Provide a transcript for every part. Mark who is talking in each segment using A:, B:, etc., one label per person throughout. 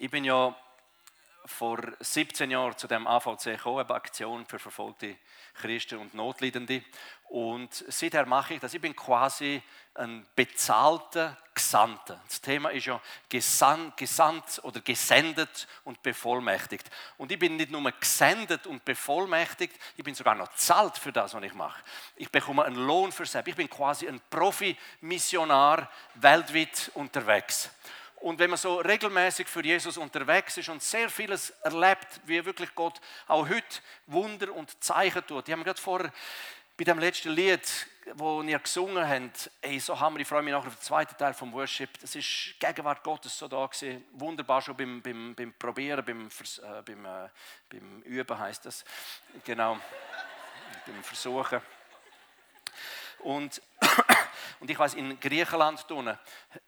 A: Ich bin ja vor 17 Jahren zu dem AVC gekommen, eine Aktion für verfolgte Christen und Notleidende. Und seither mache ich das. Ich bin quasi ein bezahlter Gesandter. Das Thema ist ja gesandt, gesandt oder gesendet und bevollmächtigt. Und ich bin nicht nur gesendet und bevollmächtigt, ich bin sogar noch zahlt für das, was ich mache. Ich bekomme einen Lohn für selbst. Ich bin quasi ein Profi-Missionar weltweit unterwegs. Und wenn man so regelmäßig für Jesus unterwegs ist und sehr vieles erlebt, wie wirklich Gott auch heute Wunder und Zeichen tut. Die haben gerade vorher bei dem letzten Lied, wo ihr gesungen habt, ey, so haben wir, ich freue mich nachher auf den zweiten Teil vom Worship, das ist Gegenwart Gottes so da gewesen, wunderbar schon beim, beim, beim Probieren, beim, äh, beim, äh, beim Üben heißt das, genau, beim Versuchen. Und und ich weiß, in Griechenland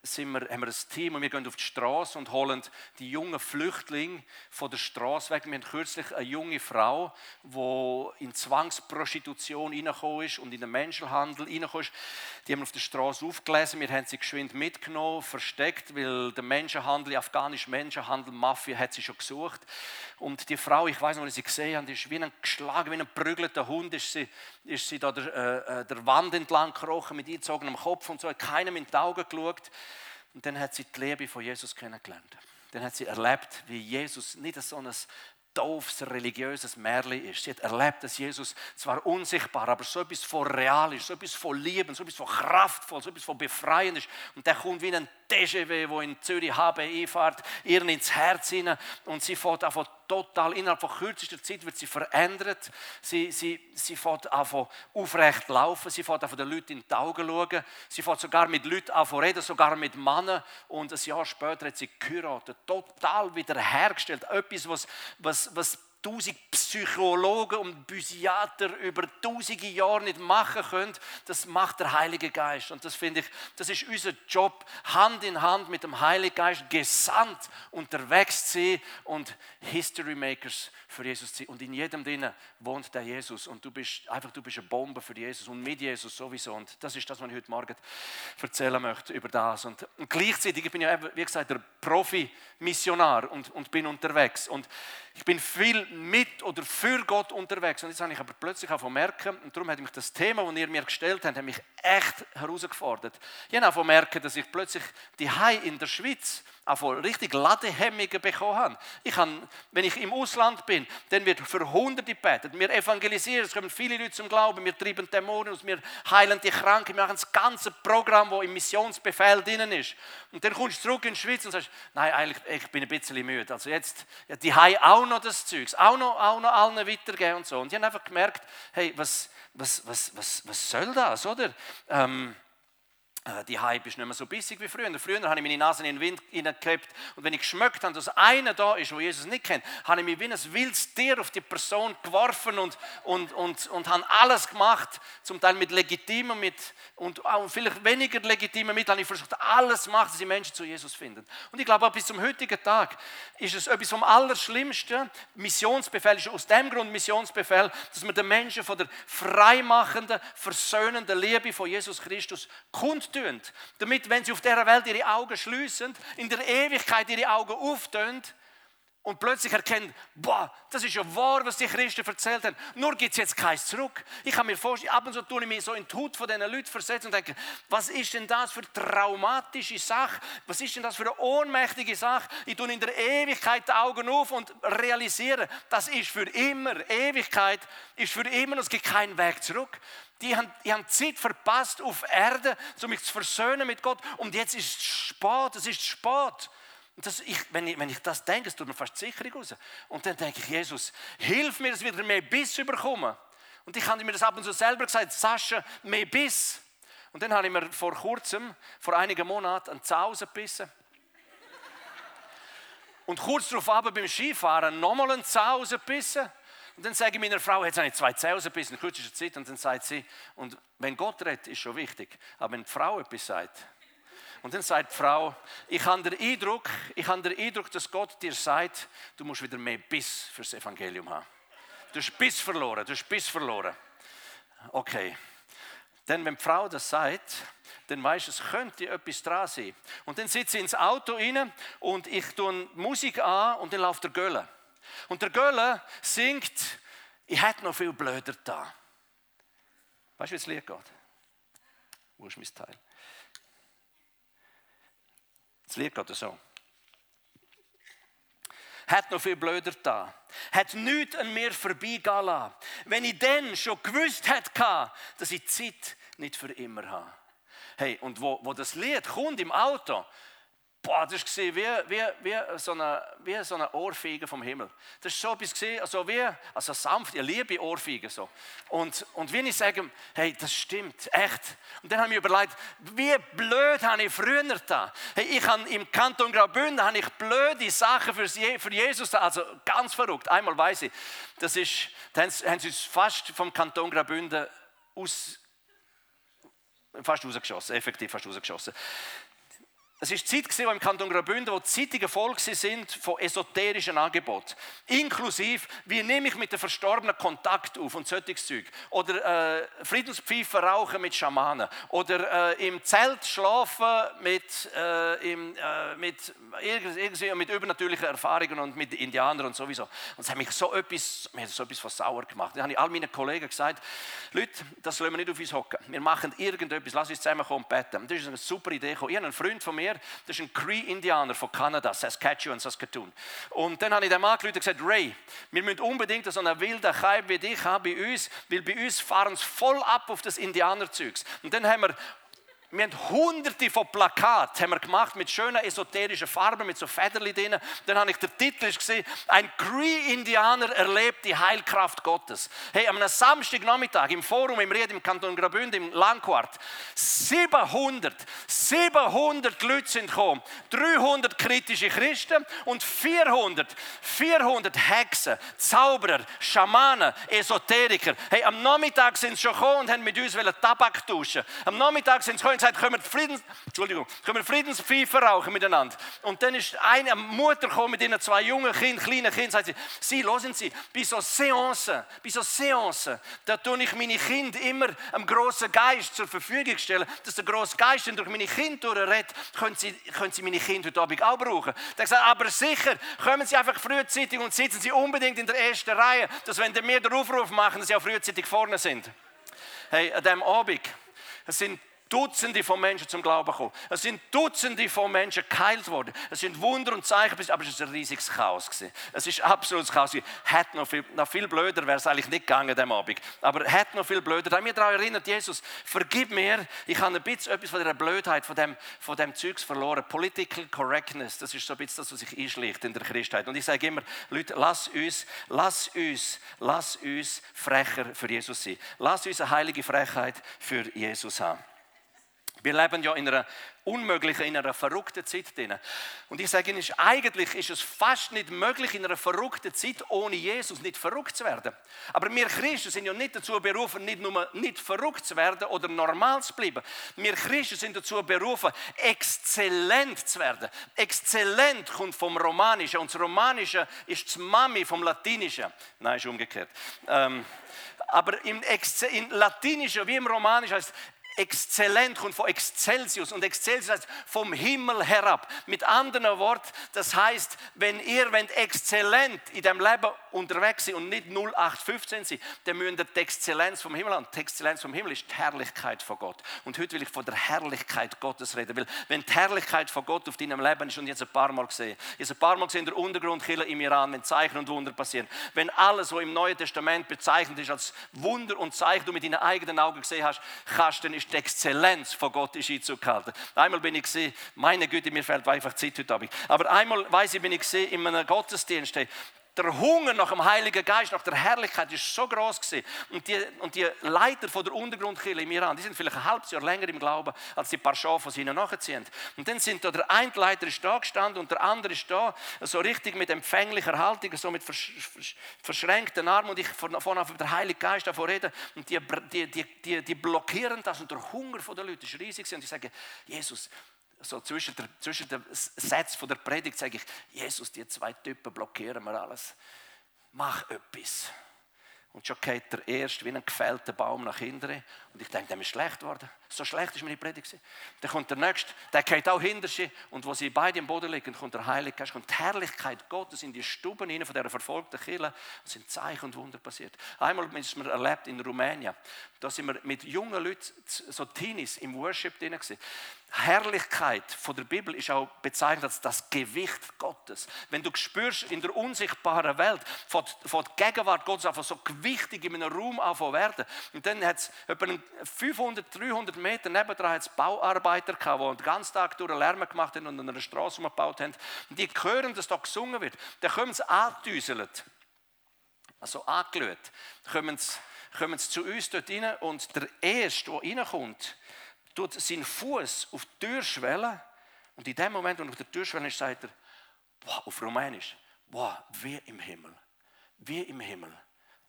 A: sind wir, haben wir ein Team und wir gehen auf die Straße und holen die jungen Flüchtlinge von der Straße weg. Wir haben kürzlich eine junge Frau, die in Zwangsprostitution reingekommen ist und in den Menschenhandel reingekommen ist. Die haben wir auf der Straße aufgelesen. Wir haben sie geschwind mitgenommen, versteckt, weil der Menschenhandel, die afghanische Menschenhandel, Mafia, hat sie schon gesucht. Und die Frau, ich weiß noch, wie sie gesehen haben, ist wie ein geschlagen, wie ein prügelter Hund, ist sie, ist sie da der, äh, äh der Wand entlang gekrochen mit eingezogenem Kopf und so, hat keinem in die Augen geschaut. Und dann hat sie die Liebe von Jesus kennengelernt. Dann hat sie erlebt, wie Jesus nicht so ein doofes religiöses Märchen ist. Sie hat erlebt, dass Jesus zwar unsichtbar, aber so etwas von real ist, so etwas von Lieben, so etwas von kraftvoll, so etwas von befreiend ist. Und der kommt wie ein TGW, wo in Zürich HBI fährt, ihr ins Herz hinein und sie fährt einfach total, innerhalb von kürzester Zeit wird sie verändert. Sie, sie, sie fährt einfach aufrecht laufen, sie fährt einfach den Leuten in die Augen schauen, sie fährt sogar mit Leuten an reden, sogar mit Männern und ein Jahr später hat sie geheiratet, total wiederhergestellt. Etwas, was, was, was tausend Psychologen und Psychiater über tausende Jahre nicht machen können, das macht der Heilige Geist. Und das finde ich, das ist unser Job, Hand in Hand mit dem Heiligen Geist gesandt unterwegs zu sein und History Makers für Jesus zu sein. Und in jedem drinnen wohnt der Jesus. Und du bist einfach, du bist eine Bombe für Jesus und mit Jesus sowieso. Und das ist das, was ich heute Morgen erzählen möchte über das. Und, und gleichzeitig, ich bin ja, wie gesagt, der Profi-Missionar und, und bin unterwegs. Und ich bin viel mit oder für Gott unterwegs. Und jetzt habe ich aber plötzlich auch merken, und darum hat mich das Thema, das ihr mir gestellt habt, hat mich echt herausgefordert. Ich habe auch merken, dass ich plötzlich die Hai in der Schweiz auch richtig Ladehemmungen bekommen habe. Ich habe. Wenn ich im Ausland bin, dann wird für Hunderte gebetet. Wir evangelisieren, es kommen viele Leute zum Glauben, wir treiben Dämonen aus, wir heilen die Kranken, wir machen das ganze Programm, das im Missionsbefehl drin ist. Und dann kommst du zurück in die Schweiz und sagst, nein, eigentlich, ich bin ein bisschen müde. Also jetzt, ja, die haben auch noch das Zeugs, auch noch, auch noch allen weitergeben und so. Und ich habe einfach gemerkt, hey, was, was, was, was, was soll das, oder? Ähm, äh, die Hype ist nicht mehr so bissig wie früher. Früher habe ich meine Nase in den Wind hineingekippt und wenn ich geschmeckt habe, dass einer da ist, wo Jesus nicht kennt, habe ich mich wie ein wildes Tier auf die Person geworfen und, und, und, und habe alles gemacht, zum Teil mit legitimen mit, und auch vielleicht weniger legitimen Mitteln. Habe ich versucht, alles zu machen, dass die Menschen zu Jesus finden. Und ich glaube, auch bis zum heutigen Tag ist es etwas vom Allerschlimmsten. Missionsbefehl ist aus dem Grund Missionsbefehl, dass man den Menschen von der freimachenden, versöhnenden Liebe von Jesus Christus kundtun tun, damit, wenn sie auf dieser Welt ihre Augen schließen, in der Ewigkeit ihre Augen auftun und plötzlich erkennen, boah, das ist ja wahr, was die Christen erzählt haben. Nur gibt es jetzt keins zurück. Ich kann mir vorstellen, ab und zu tue ich mich so in die Haut von diesen Leuten versetzen und denke, was ist denn das für traumatische Sache? Was ist denn das für eine ohnmächtige Sache? Ich tue in der Ewigkeit die Augen auf und realisiere, das ist für immer. Ewigkeit ist für immer und es gibt keinen Weg zurück. Die haben, die haben Zeit verpasst auf Erde, um mich zu versöhnen mit Gott. Und jetzt ist es spät, es ist spät. Das, ich, wenn, ich, wenn ich das denke, es tut mir fast Sicherung raus. Und dann denke ich, Jesus, hilf mir, dass wieder mehr Biss überkommen. Und ich habe mir das ab und zu selber gesagt, Sascha, mehr Biss. Und dann habe ich mir vor kurzem, vor einigen Monaten, einen Zahn gebissen. Und kurz darauf aber beim Skifahren nochmal einen Zahn gebissen. Und dann sage ich meiner Frau, jetzt habe ich zwei Zähne gebissen in kürzester Zeit. Und dann sagt sie, und wenn Gott redet, ist schon wichtig. Aber wenn die Frau etwas sagt, und dann sagt die Frau, ich habe den Eindruck, ich habe den Eindruck, dass Gott dir sagt, du musst wieder mehr Biss fürs Evangelium haben. Du hast Biss verloren, du hast Biss verloren. Okay. Denn wenn die Frau das sagt, dann weiß es könnte etwas dran sein. Und dann sitze ich ins Auto rein und ich tue Musik an und dann läuft der Gölle. Und der Gölle singt, ich hätte noch viel blöder da. Weißt du, wie das Lied geht? Wo ist mein Teil? Das Lied geht so. Hat noch viel blöder da. Hat nichts an mir vorbeigehen lassen. Wenn ich dann schon gewusst hätte, dass ich die Zeit nicht für immer habe. Hey, und wo, wo das Lied kommt im Auto, Boah, das war wie, wie, wie, so eine, wie so eine Ohrfeige vom Himmel. Das war so etwas, gesehen, also wie also sanft, ich liebe Ohrfeigen. So. Und, und wenn ich sage, hey, das stimmt, echt. Und dann habe ich mir überlegt, wie blöd habe ich früher da. Hey, ich habe im Kanton Graubünden habe ich blöde Sachen für, für Jesus da, also ganz verrückt. Einmal weiß ich, das ist, da haben sie uns fast vom Kanton Graubünden aus, fast rausgeschossen, effektiv fast rausgeschossen. Es war die Zeit im Kanton Graubünden, wo die Zeitungen voll sind von esoterischen Angeboten. Inklusive, wie nehme ich mit den Verstorbenen Kontakt auf und solches Zeug. Oder äh, Friedenspfeifen rauchen mit Schamanen. Oder äh, im Zelt schlafen mit, äh, im, äh, mit, irgendwie mit übernatürlichen Erfahrungen und mit Indianern und sowieso. Und es hat mich so etwas, mir so etwas von sauer gemacht. Dann habe ich all meinen Kollegen gesagt, Leute, das lassen wir nicht auf uns hocken. Wir machen irgendetwas, lass uns zusammen kommen und beten. das ist eine super Idee. Ich habe einen Freund von mir, mir, das ist ein Cree-Indianer von Kanada, Saskatchewan, Saskatoon. Und dann habe ich dem angerufen gesagt, Ray, wir müssen unbedingt so einen wilden Kaib wie dich haben bei uns, weil bei uns fahren es voll ab auf das Indianerzeugs. Und dann haben wir wir haben hunderte von Plakaten haben wir gemacht mit schönen esoterischen Farben, mit so Federli drin. Dann habe ich den Titel gesehen, ein Cree-Indianer erlebt die Heilkraft Gottes. Hey, am Samstagnachmittag im Forum im Ried im Kanton Graubünden im Langquart, 700, 700 Leute sind gekommen, 300 kritische Christen und 400, 400 Hexen, Zauberer, Schamanen, Esoteriker. Hey, am Nachmittag sind sie schon gekommen und haben mit uns Tabak tauschen. Am Nachmittag sind sie gekommen gesagt, wir, Friedens, Entschuldigung, wir Friedenspfeife rauchen miteinander. Und dann ist eine Mutter gekommen mit ihren zwei jungen Kindern, kleinen Kindern, sagt sie, Sie, hören Sie, bei so Seancen, bei so Seancen, da tue ich meine Kinder immer einem grossen Geist zur Verfügung stellen, dass der grosse Geist durch meine Kinder durchredet, können Sie, können Sie meine Kinder heute Abend auch brauchen. Der sagt, aber sicher, kommen Sie einfach frühzeitig und sitzen Sie unbedingt in der ersten Reihe, dass wenn wir den Aufruf machen, dass Sie auch frühzeitig vorne sind. Hey, an diesem Abend, es sind Dutzende von Menschen zum Glauben gekommen. Es sind Dutzende von Menschen geheilt worden. Es sind Wunder und Zeichen, aber es war ein riesiges Chaos. Es ist absolutes Chaos. Hat noch viel, noch viel blöder wäre es eigentlich nicht gegangen dem Abend. Aber hat noch viel blöder. Da habe mich daran erinnert, Jesus, vergib mir, ich habe ein bisschen etwas von dieser Blödheit, von dem, von dem Zeugs verloren. Political Correctness, das ist so ein bisschen das, was sich einschlägt in der Christheit. Und ich sage immer, Leute, lass uns, lass uns, lass uns frecher für Jesus sein. Lass uns eine heilige Frechheit für Jesus haben. Wir leben ja in einer unmöglichen, in einer verrückten Zeit drin. Und ich sage Ihnen, eigentlich ist es fast nicht möglich, in einer verrückten Zeit ohne Jesus nicht verrückt zu werden. Aber wir Christen sind ja nicht dazu berufen, nicht nur nicht verrückt zu werden oder normal zu bleiben. Wir Christen sind dazu berufen, exzellent zu werden. Exzellent kommt vom Romanischen und das Romanische ist das Mami vom Latinischen. Nein, ist umgekehrt. Ähm, aber im, im Latinischen wie im Romanischen heißt exzellent kommt von Excelsius und Excelsius heißt vom Himmel herab. Mit anderen Worten, das heißt, wenn ihr wenn exzellent in dem Leben unterwegs seid und nicht 0815 seid, dann müsst ihr die Exzellenz vom Himmel haben. Die Exzellenz vom Himmel ist die Herrlichkeit von Gott. Und heute will ich von der Herrlichkeit Gottes reden, weil wenn die Herrlichkeit von Gott auf deinem Leben ist und jetzt ein paar Mal gesehen, jetzt ein paar Mal gesehen in der Untergrundkille im Iran, wenn Zeichen und Wunder passieren, wenn alles, was im Neuen Testament bezeichnet ist als Wunder und Zeichen, du mit deinen eigenen Augen gesehen hast, kannst, dann ist die Exzellenz von Gott gehalten. Einmal bin ich gesehen, meine Güte, mir fällt einfach Zeit heute Abend. Aber einmal, weiß ich, bin ich gesehen in einem Gottesdienst, der Hunger nach dem Heiligen Geist, nach der Herrlichkeit ist so groß gewesen. Und die, und die Leiter von der Untergrundkirche im Iran, die sind vielleicht ein halbes Jahr länger im Glauben als die paar Schafe, die ihnen nachziehen. Und dann sind da, der eine Leiter ist da gestanden und der andere ist da, so richtig mit empfänglicher Haltung, so mit verschränkten Armen und ich von, von auf der Heilige Geist davon rede und die, die, die, die, blockieren das und der Hunger der Leute ist riesig und ich sage, Jesus, so zwischen, der, zwischen den Sätzen der Predigt sage ich, Jesus, die zwei Typen blockieren mir alles. Mach etwas. Und schon geht der erste wie ein gefällter Baum nach hinten. Und ich denke, der ist schlecht geworden. So schlecht ist meine Predigt. Dann kommt der nächste, der geht auch hinter sie. Und wo sie beide im Boden liegen, kommt der Heilige Geist, kommt die Herrlichkeit Gottes in die Stuben hinein von dieser verfolgten Kirche. Es sind Zeichen und Wunder passiert. Einmal haben wir erlebt in Rumänien. Da sind wir mit jungen Leuten, so Teenies, im Worship drin. Gewesen. Herrlichkeit von der Bibel ist auch bezeichnet als das Gewicht Gottes. Wenn du spürst in der unsichtbaren Welt, von der Gegenwart Gottes einfach so gewichtig in einem Raum anfangen werden. Und dann hat es etwa 500, 300 Meter nebendran hat's Bauarbeiter gehabt, die den ganzen Tag durch Lärm gemacht haben und an einer Straße umgebaut haben. Und die hören, dass da gesungen wird. Dann kommen sie angedüselt, also angelöt, kommen sie, kommen sie zu uns dort rein und der Erste, der reinkommt, tut seinen Fuß auf die Türschwelle und in dem Moment, wo er auf der Türschwelle ist, sagt er, wow, auf Rumänisch, wow, wie im Himmel, wie im Himmel.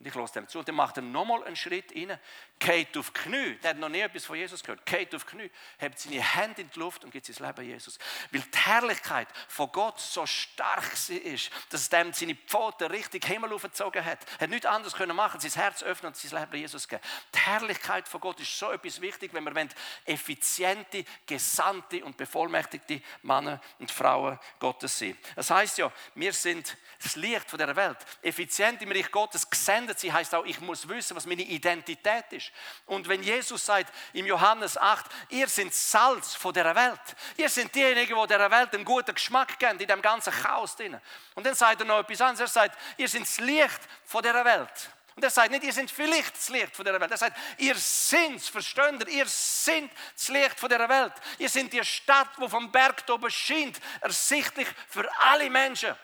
A: Und ich lasse dem zu. Und dann macht er nochmal einen Schritt rein, geht auf die Knie. Der hat noch nie etwas von Jesus gehört. Geht auf die Knie, hebt seine Hände in die Luft und gibt sein Leben Jesus. Weil die Herrlichkeit von Gott so stark ist, dass es dem seine Pfoten richtig Himmel aufgezogen hat. Er hat nichts anderes können machen, sein Herz öffnen und sein Leben Jesus geben. Herrlichkeit von Gott ist so etwas wichtig, wenn wir effiziente, gesandte und bevollmächtigte Männer und Frauen Gottes sind. Das heißt ja, wir sind das Licht von der Welt. Effizient im Reich Gottes gesendet sein, heißt auch, ich muss wissen, was meine Identität ist. Und wenn Jesus sagt im Johannes 8, ihr seid Salz von der Welt, ihr seid diejenigen, die der Welt einen guten Geschmack geben, in dem ganzen Chaos drin. Und dann sagt er noch etwas anderes, er sagt, ihr seid das Licht von der Welt. Und er sagt nicht, ihr seid vielleicht das Licht von der Welt. Er sagt, ihr seid, versteht ihr, ihr seid das Licht von der Welt. Ihr seid die Stadt, wo vom Berg oben scheint, ersichtlich für alle Menschen.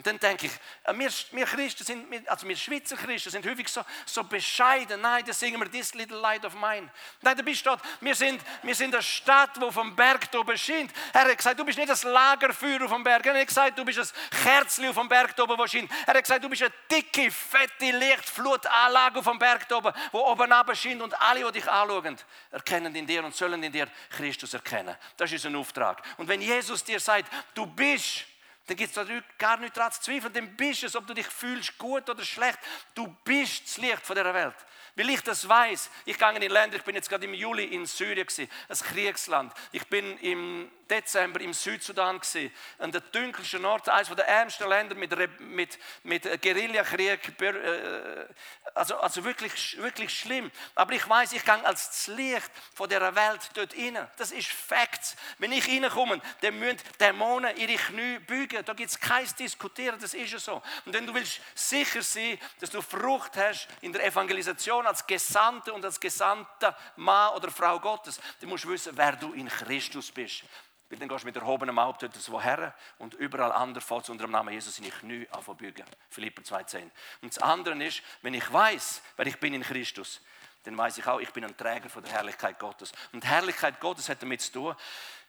A: Und dann denke ich, äh, wir, wir Christen sind, also wir Schweizer Christen sind häufig so, so bescheiden. Nein, da singen wir This Little Light of Mine. Nein, da bist du dort. Wir sind, wir sind eine Stadt, wo vom Berg oben scheint. Er hat gesagt, du bist nicht das Lagerfeuer auf dem Berg. Er hat gesagt, du bist das Kerzchen auf dem Berg oben, wo scheint. Er hat gesagt, du bist eine dicke, fette Lichtflutanlage auf dem Berg oben, wo oben runter scheint und alle, die dich anschauen, erkennen in dir und sollen in dir Christus erkennen. Das ist unser Auftrag. Und wenn Jesus dir sagt, du bist dann gibt es gar nicht daran zu zweifeln. Dann bist es, ob du dich fühlst, gut oder schlecht. Du bist das Licht von dieser Welt. Weil ich das weiß. Ich gehe in Länder, ich bin jetzt gerade im Juli in Syrien, ein Kriegsland. Ich bin im Dezember im Südsudan gesehen, an der dunkelsten Ort, eines der ärmsten Länder mit, mit, mit Guerillakrieg, äh, also, also wirklich, wirklich schlimm. Aber ich weiß, ich gehe als das Licht von der Welt dort rein. Das ist Fakt. Wenn ich reinkomme, dann müssen Dämonen ihre Knie bügen. Da gibt es kein Diskutieren, das ist ja so. Und wenn du willst sicher sein, dass du Frucht hast in der Evangelisation als Gesandte und als gesandter Mann oder Frau Gottes, dann musst du wissen, wer du in Christus bist. Weil dann gehst du mit erhobenem Haupt dort woher und überall anders fällt unter dem Namen Jesus seine Knie anbügen. Philipper 2,10. Und das andere ist, wenn ich weiß, wer ich bin in Christus, dann weiß ich auch, ich bin ein Träger von der Herrlichkeit Gottes. Und die Herrlichkeit Gottes hat damit zu tun,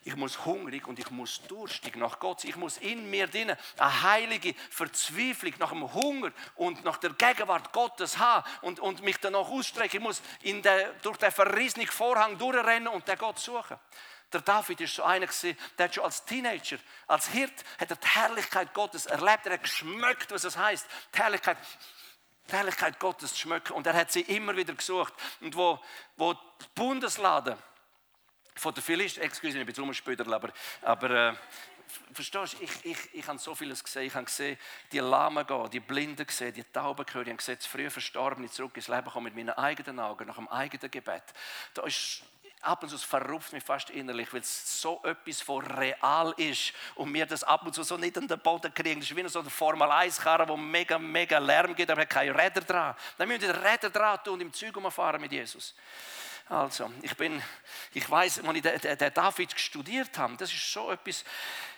A: ich muss hungrig und ich muss durstig nach Gott. Ich muss in mir drinnen eine heilige Verzweiflung nach dem Hunger und nach der Gegenwart Gottes haben und, und mich danach ausstrecken. Ich muss in der, durch den verrissenen Vorhang durchrennen und den Gott suchen. Der David ist so einer der hat schon als Teenager, als Hirt, hat er die Herrlichkeit Gottes erlebt. Er hat geschmeckt, was es heißt. Die Herrlichkeit, die Herrlichkeit Gottes zu schmecken. Und er hat sie immer wieder gesucht. Und wo, wo die Bundeslade von der Philister, excuse ich bin später, aber, aber äh, verstehst du, ich, ich, ich habe so vieles gesehen. Ich habe gesehen, die Lahmen gehen, die Blinden gesehen, die Tauben gehört. Ich habe gesehen, früh Verstorbene zurück ins Leben kommen mit meinen eigenen Augen, nach dem eigenen Gebet. Da ist ab und zu verrupft mich fast innerlich, weil es so etwas von real ist und mir das ab und zu so nicht an den Boden kriegen. Das ist wie so eine Formel-1-Karre, wo mega, mega Lärm gibt, aber keine Räder dran. Dann müssen wir Räder dran tun und im Zug umfahren mit Jesus. Also, ich bin, ich weiß, als ich den, den David studiert habe, das ist so etwas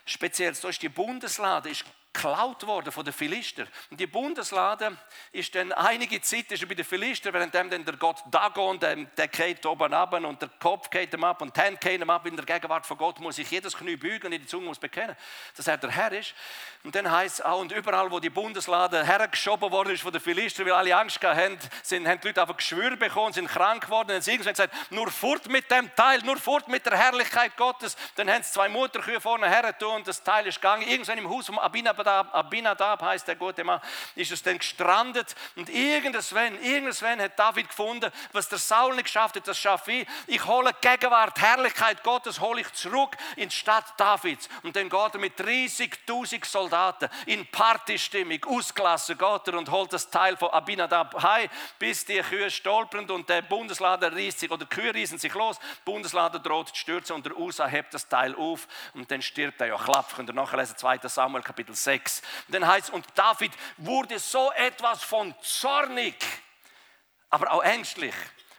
A: Spezielles. Da ist die Bundeslade, ist geklaut worden von den Philister. Und die Bundeslade ist dann einige Zeit ist bei den Philister, während dann der Gott Dagon, der, der geht oben ab und der Kopf geht ihm ab und die Hände gehen ihm ab. In der Gegenwart von Gott muss sich jedes Knie bügen und die Zunge muss bekennen, dass er der Herr ist. Und dann heißt es auch, und überall, wo die Bundeslade hergeschoben worden ist von den Philister, weil alle Angst hatten, sind, haben die Leute einfach Geschwür bekommen, sind krank geworden. Dann haben sie gesagt, nur fort mit dem Teil, nur fort mit der Herrlichkeit Gottes. Dann haben sie zwei Mutterkühe vorne her und das Teil ist gegangen. Irgendwann im Haus vom Abinab Abinadab heißt der gute Mann, ist es dann gestrandet und irgendwann, irgendwann hat David gefunden, was der Saul nicht geschafft hat, das schaffe ich. Ich hole Gegenwart, Herrlichkeit Gottes hole ich zurück in die Stadt Davids. Und dann geht er mit 30.000 Soldaten in Partystimmung, ausgelassen, geht er und holt das Teil von Abinadab heim, bis die Kühe stolpern und der Bundeslader reißt sich, oder die Kühe reißen sich los, der Bundeslader droht zu stürzen und der Usa hebt das Teil auf und dann stirbt er ja klapp. Könnt ihr nachlesen, 2. Samuel Kapitel 6. Und dann heißt und David wurde so etwas von zornig, aber auch ängstlich.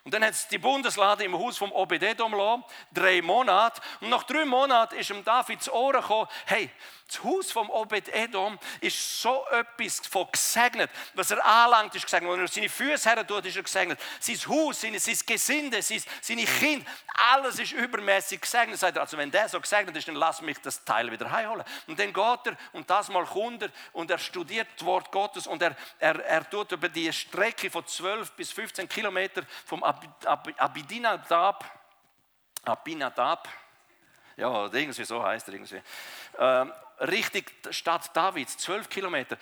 A: Und dann hat es die Bundeslade im Haus vom Obededom drei Monate. Und nach drei Monaten ist ihm David zu Ohren gekommen, hey, das Haus vom Obed-Edom ist so etwas von gesegnet. Was er anlangt, ist gesegnet. Wenn er seine Füße her tut, ist er gesegnet. Sein Haus, sein, sein Gesinde, sein, seine Kinder, alles ist übermäßig gesegnet. Sagt er, also wenn der so gesegnet ist, dann lass mich das Teil wieder heimholen. Und dann geht er und das mal kommt er und er studiert das Wort Gottes und er, er, er tut über die Strecke von 12 bis 15 Kilometer vom Ab, Ab, Abinadab, Abinadab, ja, irgendwie so heißt er irgendwie. Ähm, Richtung Stadt Davids, zwölf Kilometer,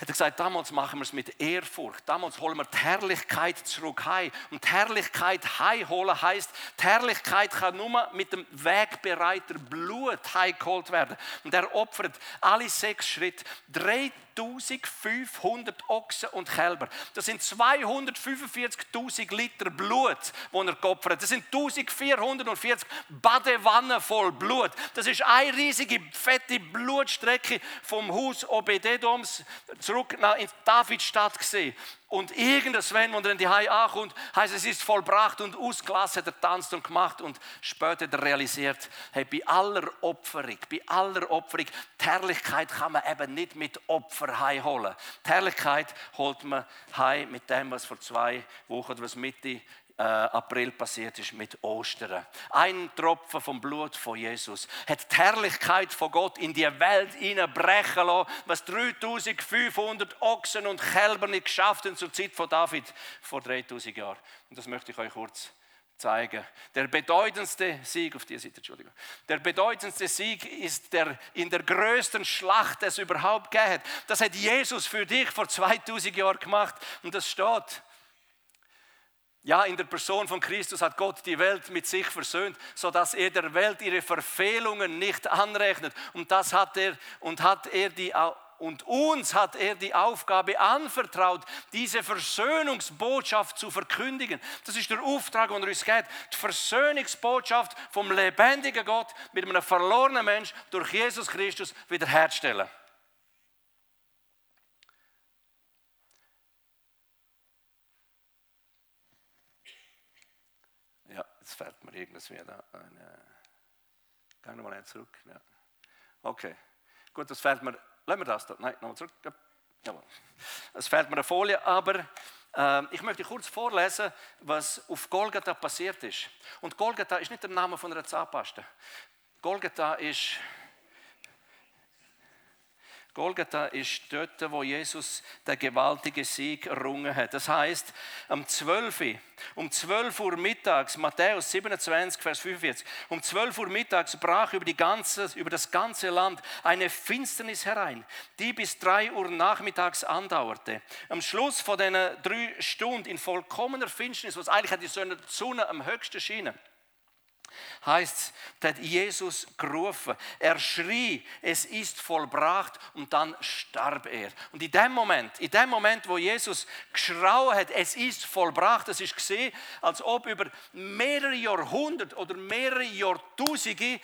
A: hat er gesagt, damals machen wir es mit Ehrfurcht. Damals holen wir die Herrlichkeit zurück heim. Und die Herrlichkeit heimholen heißt, die Herrlichkeit kann nur mit dem wegbereiter Blut heimgeholt werden. Und er opfert alle sechs Schritte 3500 Ochsen und Kälber. Das sind 245.000 Liter Blut, die er geopfert Das sind 1440 Badewannen voll Blut. Das ist eine riesige, fette Blutstrecke vom Haus Obededoms zurück in Davidstadt gesehen. Und irgendwann, wenn er in die Hai ankommt, heißt es ist vollbracht und ausgelassen, hat er tanzt und gemacht und später hat er realisiert, hey, bei aller Opferung, bei aller Opferung, die Herrlichkeit kann man eben nicht mit Opfer heimholen. Die Herrlichkeit holt man heim mit dem, was vor zwei Wochen oder was Mitte April passiert ist mit Ostern. Ein Tropfen vom Blut von Jesus hat die Herrlichkeit von Gott in die Welt hineinbrechen lassen, was 3500 Ochsen und Kälber nicht geschafft haben zur Zeit von David vor 3000 Jahren. Und das möchte ich euch kurz zeigen. Der bedeutendste Sieg auf dieser Seite, Entschuldigung. Der bedeutendste Sieg ist der in der größten Schlacht, die es überhaupt gegeben hat. Das hat Jesus für dich vor 2000 Jahren gemacht und das steht ja, in der Person von Christus hat Gott die Welt mit sich versöhnt, so dass er der Welt ihre Verfehlungen nicht anrechnet. Und das hat er und hat er die und uns hat er die Aufgabe anvertraut, diese Versöhnungsbotschaft zu verkündigen. Das ist der Auftrag, den er uns geht. Die Versöhnungsbotschaft vom lebendigen Gott mit einem verlorenen Mensch durch Jesus Christus wiederherstellen. Fährt mir irgendwas wieder. Eine, gehen wir mal zurück. Ja. Okay, gut, das fährt mir. Lassen wir das da. Nein, nochmal zurück. Jawohl. Es fährt mir eine Folie, aber äh, ich möchte kurz vorlesen, was auf Golgatha passiert ist. Und Golgatha ist nicht der Name von einer Zahnpasta. Golgatha ist Golgatha ist dort, wo Jesus der gewaltige Sieg errungen hat. Das heißt, um 12 Uhr, um 12 Uhr mittags, Matthäus 27, Vers 45, um 12 Uhr mittags brach über, ganze, über das ganze Land eine Finsternis herein, die bis 3 Uhr nachmittags andauerte. Am Schluss von den drei Stunden in vollkommener Finsternis, was eigentlich die Sonne am höchsten schienen, heißt es, hat Jesus gerufen. Er schrie, es ist vollbracht und dann starb er. Und in dem Moment, in dem Moment, wo Jesus geschrauen hat, es ist vollbracht, das ist gesehen, als ob über mehrere Jahrhunderte oder mehrere Jahrtausende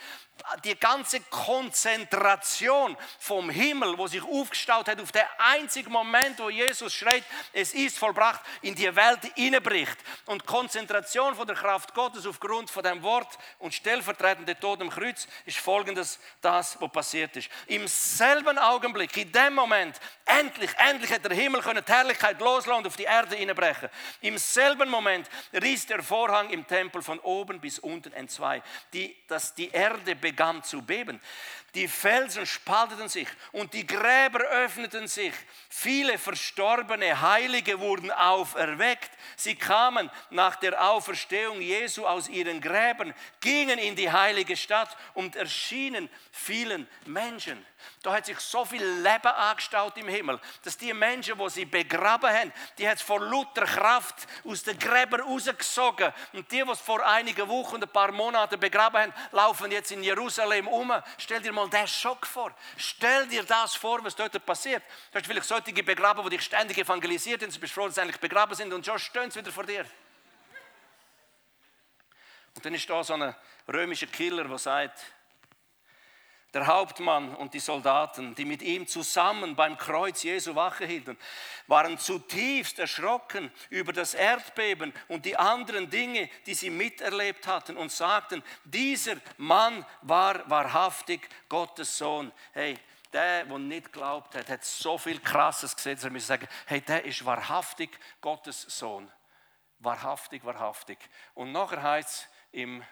A: die ganze Konzentration vom Himmel, wo sich aufgestaut hat, auf den einzigen Moment, wo Jesus schreit, es ist vollbracht, in die Welt hineinbricht. Und Konzentration von der Kraft Gottes aufgrund von dem Wort und stellvertretende Tod am Kreuz ist folgendes, das, was passiert ist. Im selben Augenblick, in dem Moment, Endlich, endlich hat der Himmel können die Herrlichkeit loslassen und auf die Erde hineinbrechen. Im selben Moment riss der Vorhang im Tempel von oben bis unten entzwei, die, dass die Erde begann zu beben. Die Felsen spalteten sich und die Gräber öffneten sich. Viele verstorbene Heilige wurden auferweckt. Sie kamen nach der Auferstehung Jesu aus ihren Gräbern, gingen in die heilige Stadt und erschienen vielen Menschen. Da hat sich so viel Leben angestaut im Himmel, dass die Menschen, wo sie begraben haben, die hat es vor lauter Kraft aus den Gräbern rausgesogen. Und die, die es vor einigen Wochen, ein paar Monaten begraben haben, laufen jetzt in Jerusalem um. Stell dir mal den Schock vor. Stell dir das vor, was dort passiert. Du hast vielleicht solche begraben, die dich ständig evangelisiert haben. Du bist froh, dass sie eigentlich begraben sind und schon stehen sie wieder vor dir. Und dann ist da so ein römischer Killer, der sagt, der Hauptmann und die Soldaten, die mit ihm zusammen beim Kreuz Jesu Wache hielten, waren zutiefst erschrocken über das Erdbeben und die anderen Dinge, die sie miterlebt hatten und sagten, dieser Mann war wahrhaftig Gottes Sohn. Hey, der, der nicht glaubt hat, hat so viel Krasses gesehen, dass er müssen sagen, hey, der ist wahrhaftig Gottes Sohn. Wahrhaftig, wahrhaftig. Und nachher heißt es im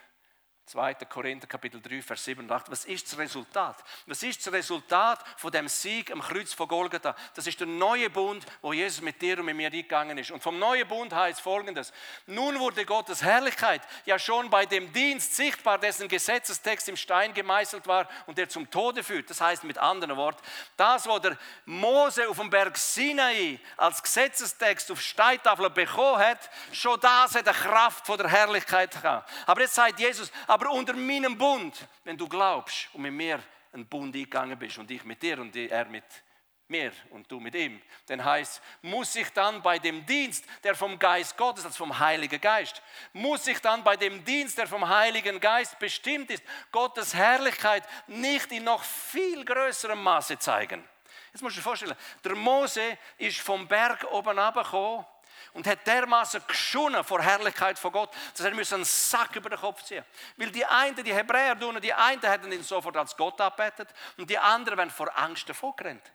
A: 2. Korinther Kapitel 3, Vers 7 und 8. Was ist das Resultat? Was ist das Resultat von dem Sieg am Kreuz von Golgatha? Das ist der neue Bund, wo Jesus mit dir und mit mir eingegangen ist. Und vom neuen Bund heißt folgendes. Nun wurde Gottes Herrlichkeit ja schon bei dem Dienst sichtbar, dessen Gesetzestext im Stein gemeißelt war und der zum Tode führt. Das heißt mit anderen Worten, das, was der Mose auf dem Berg Sinai als Gesetzestext auf Steintafel bekommen hat, schon das hat eine Kraft von der Herrlichkeit gehabt. Aber jetzt sagt Jesus, aber unter meinem Bund, wenn du glaubst und mit mir einen Bund eingegangen bist und ich mit dir und er mit mir und du mit ihm, dann heißt, muss ich dann bei dem Dienst, der vom Geist Gottes, also vom Heiligen Geist, muss ich dann bei dem Dienst, der vom Heiligen Geist bestimmt ist, Gottes Herrlichkeit nicht in noch viel größerem Maße zeigen. Jetzt musst du dir vorstellen, der Mose ist vom Berg oben runtergekommen und hat dermaßen geschonnen vor Herrlichkeit von Gott, dass er einen Sack über den Kopf ziehen Weil die einen, die Hebräer, die einen hätten ihn sofort als Gott abbettet und die anderen werden vor Angst davon gerannt.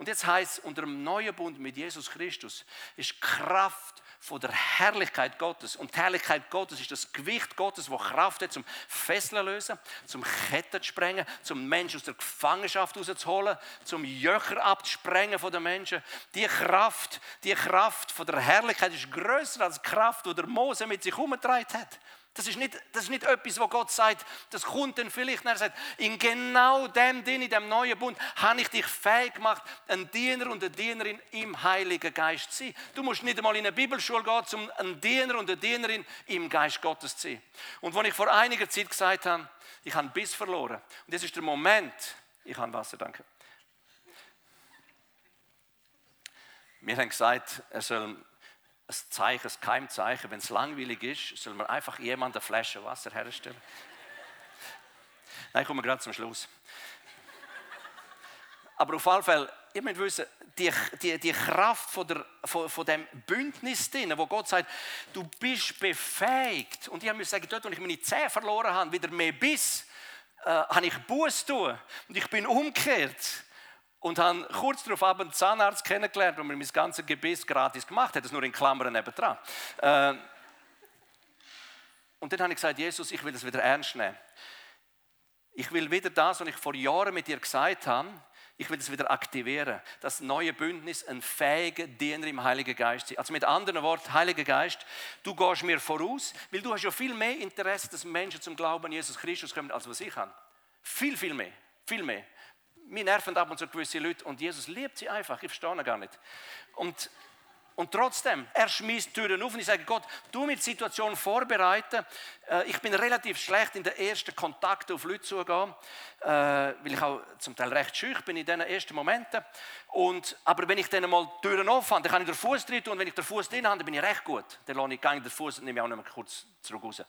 A: Und jetzt heißt es, unter dem neuen Bund mit Jesus Christus ist Kraft von der Herrlichkeit Gottes. Und die Herrlichkeit Gottes ist das Gewicht Gottes, wo Kraft hat, zum Fesseln lösen, zum Ketten zu sprengen, zum Menschen aus der Gefangenschaft rauszuholen, zum Jöcher abzusprengen von den Menschen. Die Kraft, die Kraft von der Herrlichkeit ist größer als die Kraft, die der Mose mit sich herumgetragen hat. Das ist, nicht, das ist nicht etwas, wo Gott sagt, das kommt dann vielleicht. Er sagt, in genau dem Ding, in dem neuen Bund, habe ich dich fähig gemacht, ein Diener und eine Dienerin im Heiligen Geist zu sein. Du musst nicht einmal in eine Bibelschule gehen, um ein Diener und eine Dienerin im Geist Gottes zu sein. Und als ich vor einiger Zeit gesagt habe, ich habe Biss verloren. Und das ist der Moment, ich habe Wasser, danke. Wir haben gesagt, er soll ein Zeichen, ein Keimzeichen. Wenn es langweilig ist, soll man einfach jemand eine Flasche Wasser herstellen. Nein, kommen wir gerade zum Schluss. Aber auf jeden Fall, ihr müsst wissen, die, die, die Kraft von, der, von, von dem Bündnis drin, wo Gott sagt, du bist befähigt. Und ich muss sagen, dort, wo ich meine Zähne verloren habe, wieder mehr Biss, äh, habe ich Buß tun. Und ich bin umgekehrt und habe kurz darauf einen Zahnarzt kennengelernt, der mir mein ganzes Gebiss gratis gemacht hat, das nur in Klammern nebendran. Äh, und dann habe ich gesagt, Jesus, ich will das wieder ernst nehmen. Ich will wieder das, was ich vor Jahren mit dir gesagt habe, ich will das wieder aktivieren. Das neue Bündnis, ein fähiger Diener im Heiligen Geist. Also mit anderen Worten, Heiliger Geist, du gehst mir voraus, weil du hast ja viel mehr Interesse, dass Menschen zum Glauben an Jesus Christus kommen, als was ich habe. Viel, viel mehr. Viel mehr mir nerven ab und zu gewisse Leute und Jesus liebt sie einfach, ich verstehe gar nicht. Und, und trotzdem, er schmeißt Türen auf und ich sage, Gott, du mir die Situation vorbereiten. Äh, ich bin relativ schlecht in den ersten Kontakten auf Leute zugehen, äh, weil ich auch zum Teil recht schüch bin in diesen ersten Momenten. Und, aber wenn ich dann mal Türen offen habe, dann kann ich den Fuß drin tun und wenn ich den Fuß drin habe, dann bin ich recht gut. Dann lasse ich den Fuß und nehme auch noch mal kurz zurück raus.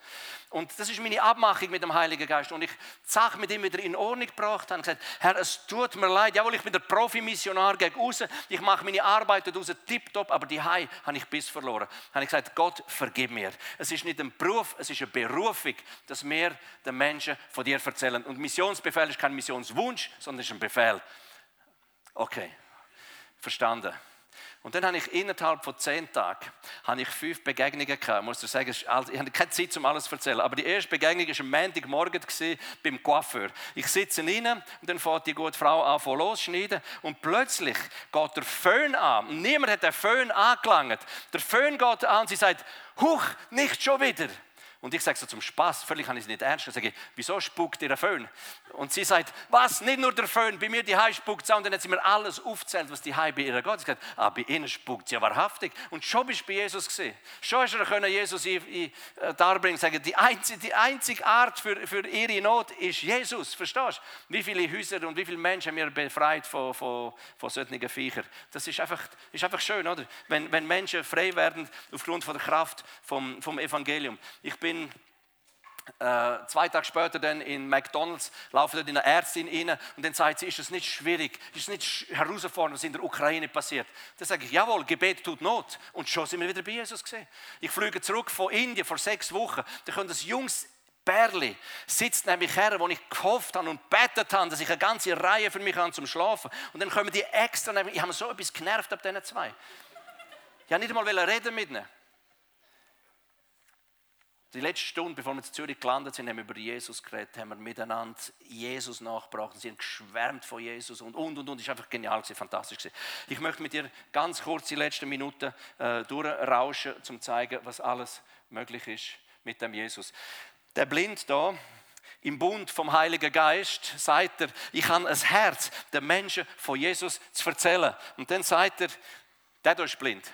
A: Und das ist meine Abmachung mit dem Heiligen Geist. Und ich Sache mit ihm wieder in Ordnung gebracht habe gesagt, Herr, es tut mir leid, jawohl, ich bin der Profimissionar gegen raus, ich mache meine Arbeit dort tipptopp, aber die Hei habe ich bis verloren. Habe ich gesagt, Gott, vergib mir. Es ist nicht ein Beruf, es ist eine Berufung, dass wir den Menschen von dir erzählen. Und Missionsbefehl ist kein Missionswunsch, sondern ist ein Befehl. Okay, verstanden. Und dann habe ich innerhalb von zehn Tagen habe ich fünf Begegnungen gehabt. Ich muss dir sagen, ich habe keine Zeit, um alles zu erzählen. Aber die erste Begegnung war am Montagmorgen beim Coiffeur. Ich sitze rein und dann fährt die gute Frau an, von losschneiden. Und plötzlich geht der Föhn an. Niemand hat den Föhn angelangt. Der Föhn geht an und sie sagt, Huch, nicht schon wieder. Und ich sage so zum Spaß, völlig habe ich es nicht ernst. Ich sage, wieso spuckt ihr Föhn? Und sie sagt, was, nicht nur der Föhn, bei mir die Hai spuckt es Und dann hat sie mir alles aufgezählt, was die Hai bei ihr geht. Ich sage, ah, bei ihnen spuckt es ja wahrhaftig. Und schon bist du bei Jesus gesehen. Schon hast du können Jesus äh, darbringen sagen, die einzige, die einzige Art für, für ihre Not ist Jesus. Verstehst du? Wie viele Häuser und wie viele Menschen haben wir befreit von, von, von solchen Viechern. Das ist einfach, ist einfach schön, oder? Wenn, wenn Menschen frei werden aufgrund von der Kraft vom, vom Evangelium. Ich bin bin äh, zwei Tage später dann in McDonalds, laufe dort in eine Ärztin rein und dann sagt sie, ist es nicht schwierig, ist es nicht herausfordernd, was in der Ukraine passiert? Dann sage ich, jawohl, Gebet tut Not. Und schon sind wir wieder bei Jesus gesehen. Ich fliege zurück von Indien vor sechs Wochen, da kommt das junges Bärli sitzt nämlich her, wo ich gehofft habe und betet habe, dass ich eine ganze Reihe für mich habe zum Schlafen. Und dann kommen die extra, ich habe so etwas genervt ab diesen zwei. Ich wollte nicht einmal reden mit ihnen. Die letzte Stunde, bevor wir zu Zürich gelandet sind, haben wir über Jesus geredet, haben wir miteinander Jesus nachgebracht. Sie haben geschwärmt von Jesus und, und, und, und. War einfach genial, fantastisch. Ich möchte mit dir ganz kurz die letzten Minuten äh, durchrauschen, um zu zeigen, was alles möglich ist mit dem Jesus. Der Blind da, im Bund vom Heiligen Geist sagt er, ich habe ein Herz, den Menschen von Jesus zu erzählen. Und dann sagt er, der ist blind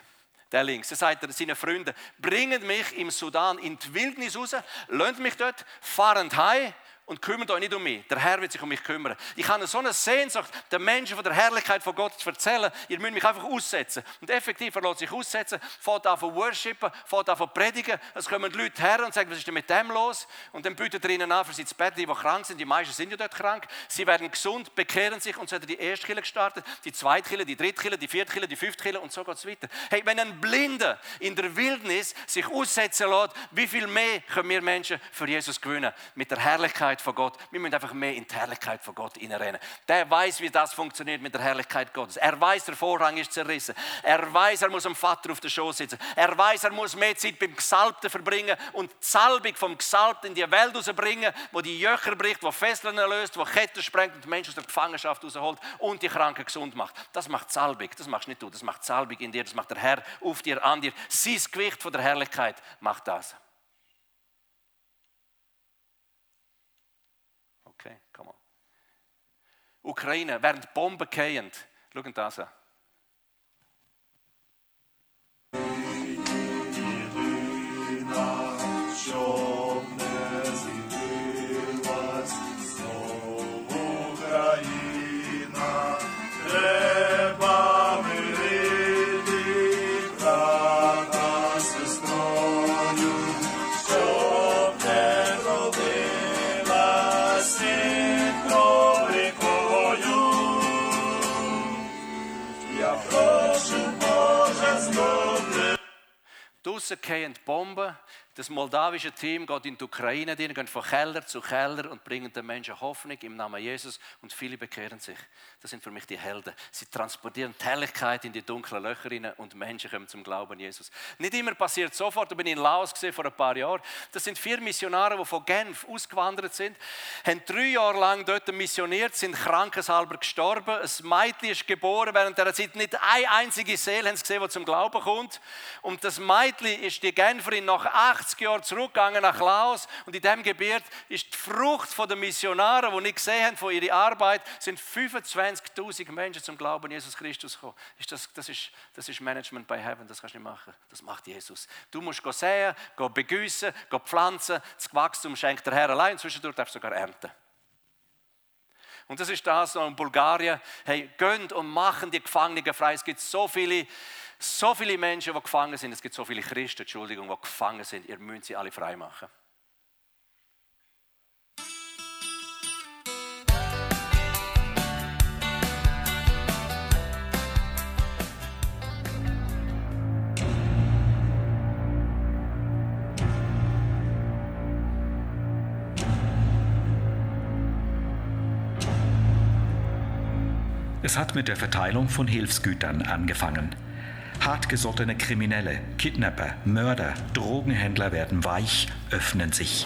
A: der links. Er sagt seinen Freunden, bringt mich im Sudan in die Wildnis raus, lasst mich dort, fahren heim und kümmert euch nicht um mich. Der Herr wird sich um mich kümmern. Ich habe so eine Sehnsucht, den Menschen von der Herrlichkeit von Gott zu erzählen. Ihr müsst mich einfach aussetzen. Und effektiv, er lässt sich aussetzen, fährt an von worshipen, fährt an von predigen. Es kommen die Leute her und sagen, was ist denn mit dem los? Und dann bietet er ihnen an, für sie zu Bett, die, die krank sind. Die meisten sind ja dort krank. Sie werden gesund, bekehren sich und so hat er die erste Kille gestartet, die zweite Kille, die dritte Kille, die vierte Kille, die fünfte Kille und so geht es weiter. Hey, wenn ein Blinder in der Wildnis sich aussetzen lässt, wie viel mehr können wir Menschen für Jesus gewinnen? Mit der Herrlichkeit von Gott. Wir müssen einfach mehr in die Herrlichkeit von Gott hineinrennen. Der weiß, wie das funktioniert mit der Herrlichkeit Gottes. Er weiß, der Vorhang ist zerrissen. Er weiß, er muss am Vater auf der Schoß sitzen. Er weiß, er muss mehr Zeit beim Gesalbten verbringen und die Salbung vom Gesalbten in die Welt rausbringen, wo die Jöcher bricht, wo Fesseln löst, wo Ketten sprengt und Menschen aus der Gefangenschaft rausholt und die Kranken gesund macht. Das macht Salbung. Das machst nicht du. Das macht Salbung in dir. Das macht der Herr auf dir, an dir. Sein Gewicht von der Herrlichkeit macht das. Ukraine, während Bomben gehen, schauen das an. Draussen gehen Bomben. Das moldawische Team geht in die Ukraine, die gehen von Keller zu Keller und bringen den Menschen Hoffnung im Namen Jesus und viele bekehren sich. Das sind für mich die Helden. Sie transportieren die Helligkeit in die dunklen Löcher rein und Menschen kommen zum Glauben an Jesus. Nicht immer passiert sofort. Ich bin in Laos gesehen vor ein paar Jahren. Das sind vier Missionare, die von Genf ausgewandert sind, haben drei Jahre lang dort missioniert, sind krankeshalber gestorben. Ein Mädchen ist geboren während dieser Zeit. Nicht eine einzige Seele haben sie gesehen, die zum Glauben kommt. Und das Mädchen ist die Genferin nach 80 Jahren zurückgegangen nach Laos und in diesem Gebiet ist die Frucht der Missionare, die nicht gesehen haben von ihrer Arbeit, sind 25.000 Menschen zum Glauben an Jesus Christus gekommen. Das, das, ist, das ist Management by Heaven, das kannst du nicht machen. Das macht Jesus. Du musst sehen, begüssen, pflanzen, das Wachstum schenkt der Herr allein, zwischendurch darfst du sogar ernten. Und das ist das in Bulgarien. Hey, gönnt und machen die Gefangenen frei. Es gibt so viele so viele Menschen, die gefangen sind, es gibt so viele Christen, Entschuldigung, die gefangen sind, ihr müsst sie alle freimachen.
B: Es hat mit der Verteilung von Hilfsgütern angefangen. Hartgesottene Kriminelle, Kidnapper, Mörder, Drogenhändler werden weich, öffnen sich.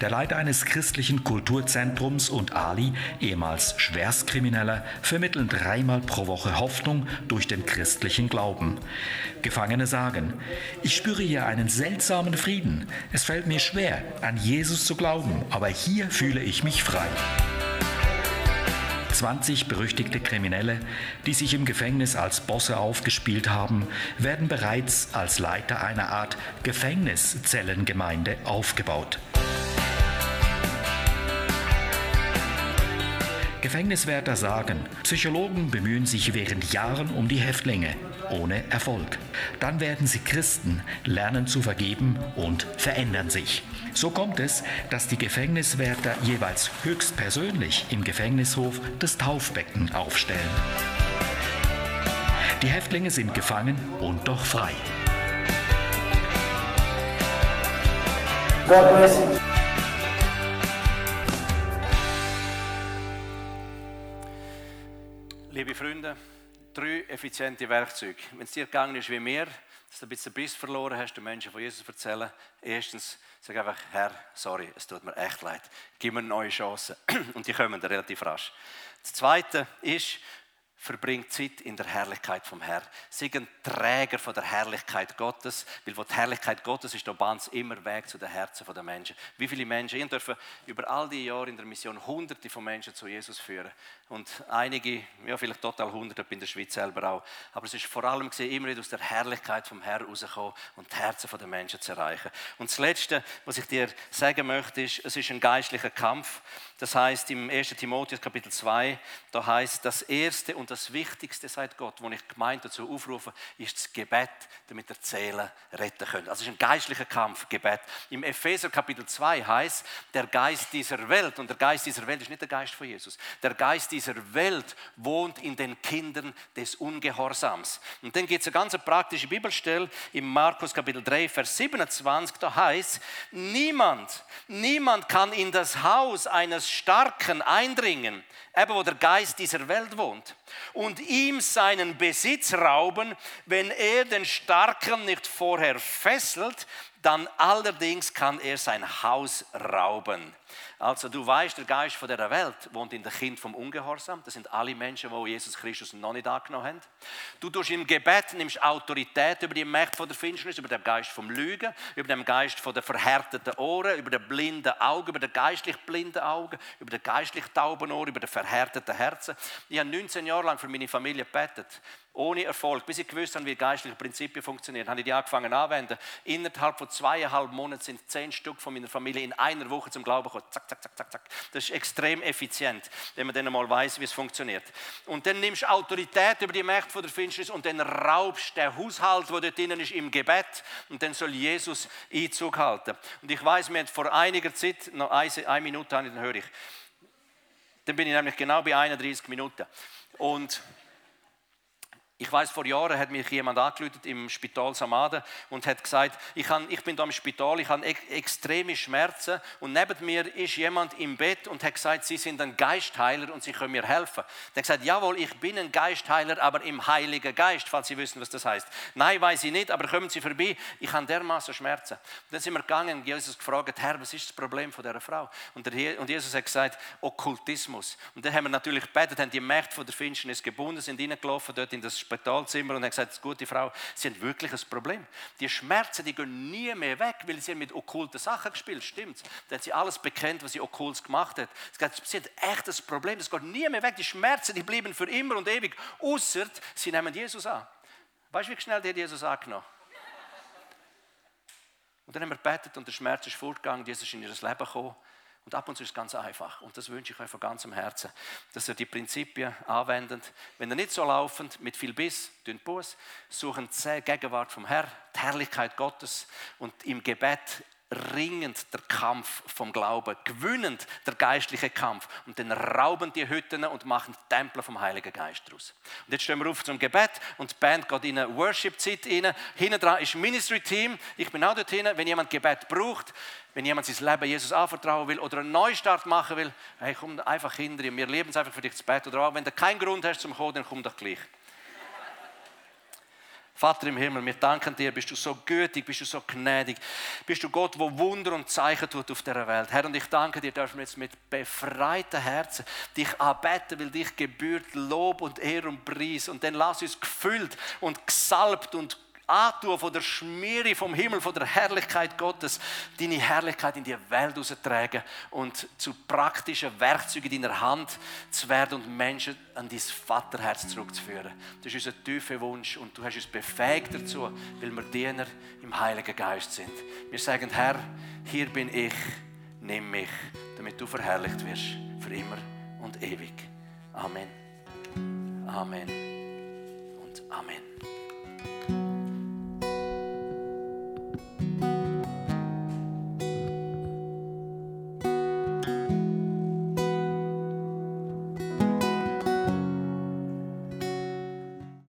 B: Der Leiter eines christlichen Kulturzentrums und Ali, ehemals Schwerstkrimineller, vermitteln dreimal pro Woche Hoffnung durch den christlichen Glauben. Gefangene sagen, ich spüre hier einen seltsamen Frieden. Es fällt mir schwer, an Jesus zu glauben, aber hier fühle ich mich frei. 20 berüchtigte Kriminelle, die sich im Gefängnis als Bosse aufgespielt haben, werden bereits als Leiter einer Art Gefängniszellengemeinde aufgebaut. Gefängniswärter sagen, Psychologen bemühen sich während Jahren um die Häftlinge, ohne Erfolg. Dann werden sie Christen, lernen zu vergeben und verändern sich. So kommt es, dass die Gefängniswärter jeweils höchstpersönlich im Gefängnishof das Taufbecken aufstellen. Die Häftlinge sind gefangen und doch frei. God bless you.
A: Freunde, drei effiziente Werkzeuge. Wenn es dir gegangen ist wie mir, dass du ein bisschen Biss verloren hast, den Menschen von Jesus erzählen. Erstens, sag einfach, Herr, sorry, es tut mir echt leid. Gib mir eine neue Chance. Und die kommen relativ rasch. Das Zweite ist, verbringt Zeit in der Herrlichkeit vom Herrn. Sei ein Träger von der Herrlichkeit Gottes, weil wo die Herrlichkeit Gottes ist, bahnt es immer Weg zu den Herzen der Menschen. Wie viele Menschen, ich dürfen über all die Jahre in der Mission hunderte von Menschen zu Jesus führen. Und einige, ja vielleicht total hunderte in der Schweiz selber auch. Aber es ist vor allem gesehen, immer wieder aus der Herrlichkeit vom Herrn rauskommen und die Herzen der Menschen zu erreichen. Und das Letzte, was ich dir sagen möchte, ist, es ist ein geistlicher Kampf. Das heißt im 1. Timotheus Kapitel 2, da heißt das Erste und das Wichtigste, sagt Gott, wo ich gemeint dazu aufrufe, ist das Gebet, damit er Seelen retten können. Also es ist ein geistlicher Kampf, Gebet. Im Epheser Kapitel 2 heißt, der Geist dieser Welt, und der Geist dieser Welt ist nicht der Geist von Jesus, der Geist dieser Welt wohnt in den Kindern des Ungehorsams. Und dann gibt es eine ganz praktische Bibelstelle im Markus Kapitel 3, Vers 27, da heißt, niemand, niemand kann in das Haus eines Starken eindringen, eben wo der Geist dieser Welt wohnt, und ihm seinen Besitz rauben, wenn er den Starken nicht vorher fesselt, dann allerdings kann er sein Haus rauben. Also du weißt, der Geist von der Welt wohnt in der Kind vom Ungehorsam. Das sind alle Menschen, die Jesus Christus noch nicht angenommen haben. Du tust im Gebet nimmst Autorität über die Mächte von der Finsternis, über den Geist vom Lügen, über den Geist von der verhärteten Ohren, über den blinden Augen, über den geistlich blinden Augen, über den geistlich tauben Ohren, über den verhärteten Herzen. Ich habe 19 Jahre lang für meine Familie gebetet ohne Erfolg, bis ich gewusst habe, wie geistliche Prinzipien funktionieren, habe ich die angefangen anzuwenden. Innerhalb von zweieinhalb Monaten sind zehn Stück von meiner Familie in einer Woche zum Glauben gekommen. Zack, zack, zack, zack, zack. Das ist extrem effizient, wenn man dann einmal weiß, wie es funktioniert. Und dann nimmst du Autorität über die Mächte von der Finsternis und dann raubst der Haushalt, der dort drinnen ist, im Gebet und dann soll Jesus Einzug halten. Und ich weiß, mir vor einiger Zeit, noch eine, eine Minute dann höre ich, dann bin ich nämlich genau bei 31 Minuten. Und ich weiß, vor Jahren hat mich jemand angerufen im Spital Samaden und hat gesagt, ich, kann, ich bin da im Spital, ich habe extreme Schmerzen und neben mir ist jemand im Bett und hat gesagt, Sie sind ein Geistheiler und Sie können mir helfen. Der hat gesagt, jawohl, ich bin ein Geistheiler, aber im Heiligen Geist, falls Sie wissen, was das heißt. Nein, weiß ich nicht, aber kommen Sie vorbei, ich habe dermaßen Schmerzen. Und dann sind wir gegangen und Jesus gefragt, Herr, was ist das Problem von dieser Frau? Und, der, und Jesus hat gesagt, Okkultismus. Und dann haben wir natürlich gebetet, haben die Mächte von der Finsternis gebunden, sind reingelaufen dort in das Spitalzimmer und hat gesagt, gute Frau, Sie haben wirklich ein Problem. Die Schmerzen, die gehen nie mehr weg, weil Sie mit okkulten Sachen gespielt, stimmt. Dann hat sie alles bekennt, was sie okkult gemacht hat. Sie hat echt ein Problem, das geht nie mehr weg. Die Schmerzen, die bleiben für immer und ewig, außer Sie nehmen Jesus an. Weißt du, wie schnell die Jesus angenommen Und dann haben wir gebetet und der Schmerz ist fortgegangen, Jesus ist in ihr Leben gekommen. Und ab und zu ist es ganz einfach. Und das wünsche ich euch von ganzem Herzen, dass ihr die Prinzipien anwendet. Wenn ihr nicht so laufend, mit viel Biss, tun Buß, suchen die Gegenwart vom Herrn, die Herrlichkeit Gottes und im Gebet ringend der Kampf vom Glauben, gewinnend der geistliche Kampf und dann rauben die Hütten und machen Tempel vom Heiligen Geist daraus. Und jetzt stehen wir auf zum Gebet und die Band geht in eine Worship-Zeit rein. Hinten dran ist Ministry-Team, ich bin auch dort hinten. Wenn jemand Gebet braucht, wenn jemand sein Leben Jesus anvertrauen will oder einen Neustart machen will, hey, komm einfach hinter ihm. Wir leben es einfach für dich zu beten. Oder auch wenn du keinen Grund hast zum Kommen, dann komm doch gleich. Vater im Himmel, wir danken dir, bist du so gütig, bist du so gnädig, bist du Gott, wo Wunder und Zeichen tut auf dieser Welt. Herr, und ich danke dir, dürfen wir jetzt mit befreiten Herzen dich anbeten, weil dich gebührt Lob und Ehre und Preis. Und dann lass uns gefüllt und gesalbt und antun von der Schmiere vom Himmel, von der Herrlichkeit Gottes, deine Herrlichkeit in die Welt austragen und zu praktischen Werkzeugen in deiner Hand zu werden und Menschen an dein Vaterherz zurückzuführen. Das ist unser tiefer Wunsch und du hast uns befähigt dazu, weil wir Diener im Heiligen Geist sind. Wir sagen, Herr, hier bin ich, nimm mich, damit du verherrlicht wirst, für immer und ewig. Amen. Amen und Amen.